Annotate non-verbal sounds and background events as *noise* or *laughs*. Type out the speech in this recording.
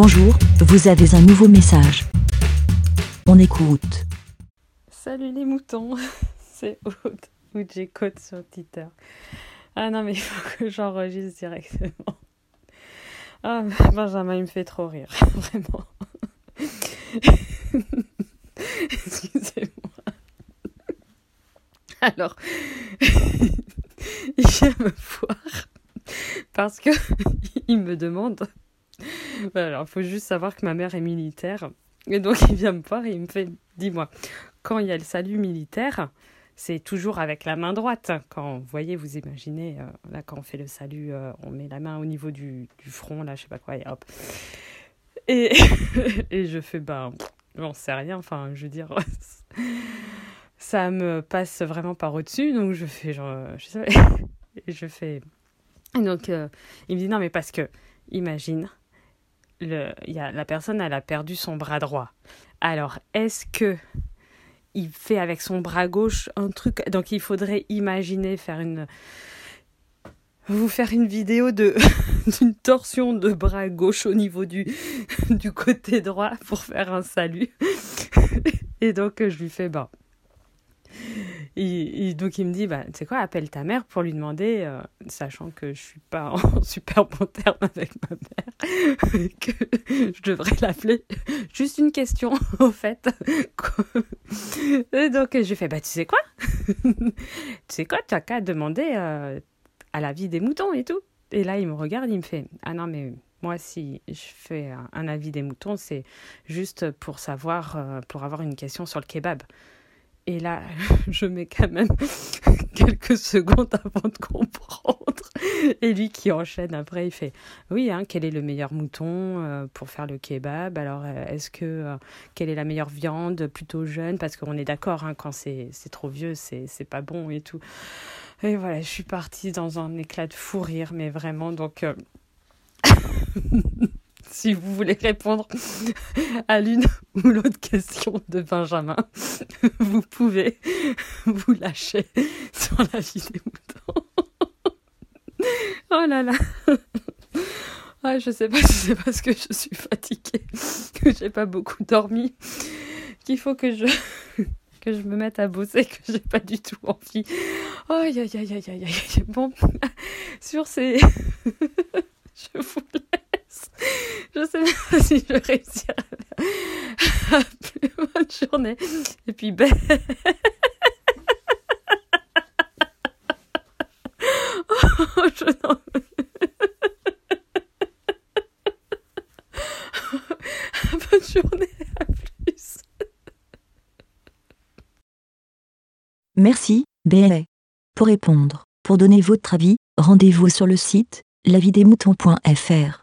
Bonjour, vous avez un nouveau message. On écoute. Salut les moutons, *laughs* c'est Aude ou J-Code sur Twitter. Ah non mais il faut que j'enregistre directement. Ah Benjamin il me fait trop rire, *laughs* vraiment. *laughs* Excusez-moi. Alors, il vient me voir parce que il me demande. *laughs* Alors, il faut juste savoir que ma mère est militaire. Et donc, il vient me voir et il me fait Dis-moi, quand il y a le salut militaire, c'est toujours avec la main droite. Quand, vous voyez, vous imaginez, euh, là, quand on fait le salut, euh, on met la main au niveau du, front, là, je sais pas quoi, et hop. Et, *laughs* et je fais Ben, j'en sais rien, enfin, je veux dire. *laughs* ça me passe vraiment par au-dessus, donc je fais genre, je sais, et je fais, et donc euh, il me dit non mais parce que imagine, le, y a, la personne elle a perdu son bras droit, alors est-ce que il fait avec son bras gauche un truc, donc il faudrait imaginer faire une vous faire une vidéo de *laughs* d'une torsion de bras gauche au niveau du *laughs* du côté droit pour faire un salut. *laughs* Et donc je lui fais ben donc il me dit, bah, tu sais quoi, appelle ta mère pour lui demander, euh, sachant que je suis pas en *laughs* super bon terme avec ma mère, *laughs* que je devrais l'appeler. Juste une question, *laughs* au fait. donc je fais, bah tu sais quoi? Tu sais quoi, tu as qu'à demander euh, à la vie des moutons et tout. Et là il me regarde, il me fait, ah non mais moi, si je fais un, avis des moutons, c'est juste pour savoir, euh, pour avoir une question sur le kebab. Et là, *laughs* je mets quand même *laughs* quelques secondes avant de comprendre. Et lui qui enchaîne après, il fait Oui, hein, quel est le meilleur mouton euh, pour faire le kebab? Alors, euh, est-ce que euh, quelle est la meilleure viande plutôt jeune? Parce qu'on est d'accord, hein, quand c'est trop vieux, c'est pas bon et tout. Et voilà, je suis partie dans un éclat de fou rire, mais vraiment, donc. *laughs* si vous voulez répondre à l'une ou l'autre question de Benjamin, *laughs* vous pouvez vous lâcher sur la vie des moutons. oh là là. Ah, je sais pas si c'est parce que je suis fatiguée, que j'ai pas beaucoup dormi, qu'il faut que je que je me mette à bosser, que j'ai pas du tout envie. Aïe aïe aïe aïe aïe aïe. Bon, *laughs* sur ces, *laughs* je vous *laughs* si je vais réussir à *laughs* plus bonne journée. Et puis, ben. oh, *laughs* je n'en Bonne journée, à plus. Merci, BLA. Pour répondre, pour donner votre avis, rendez-vous sur le site lavidemouton.fr.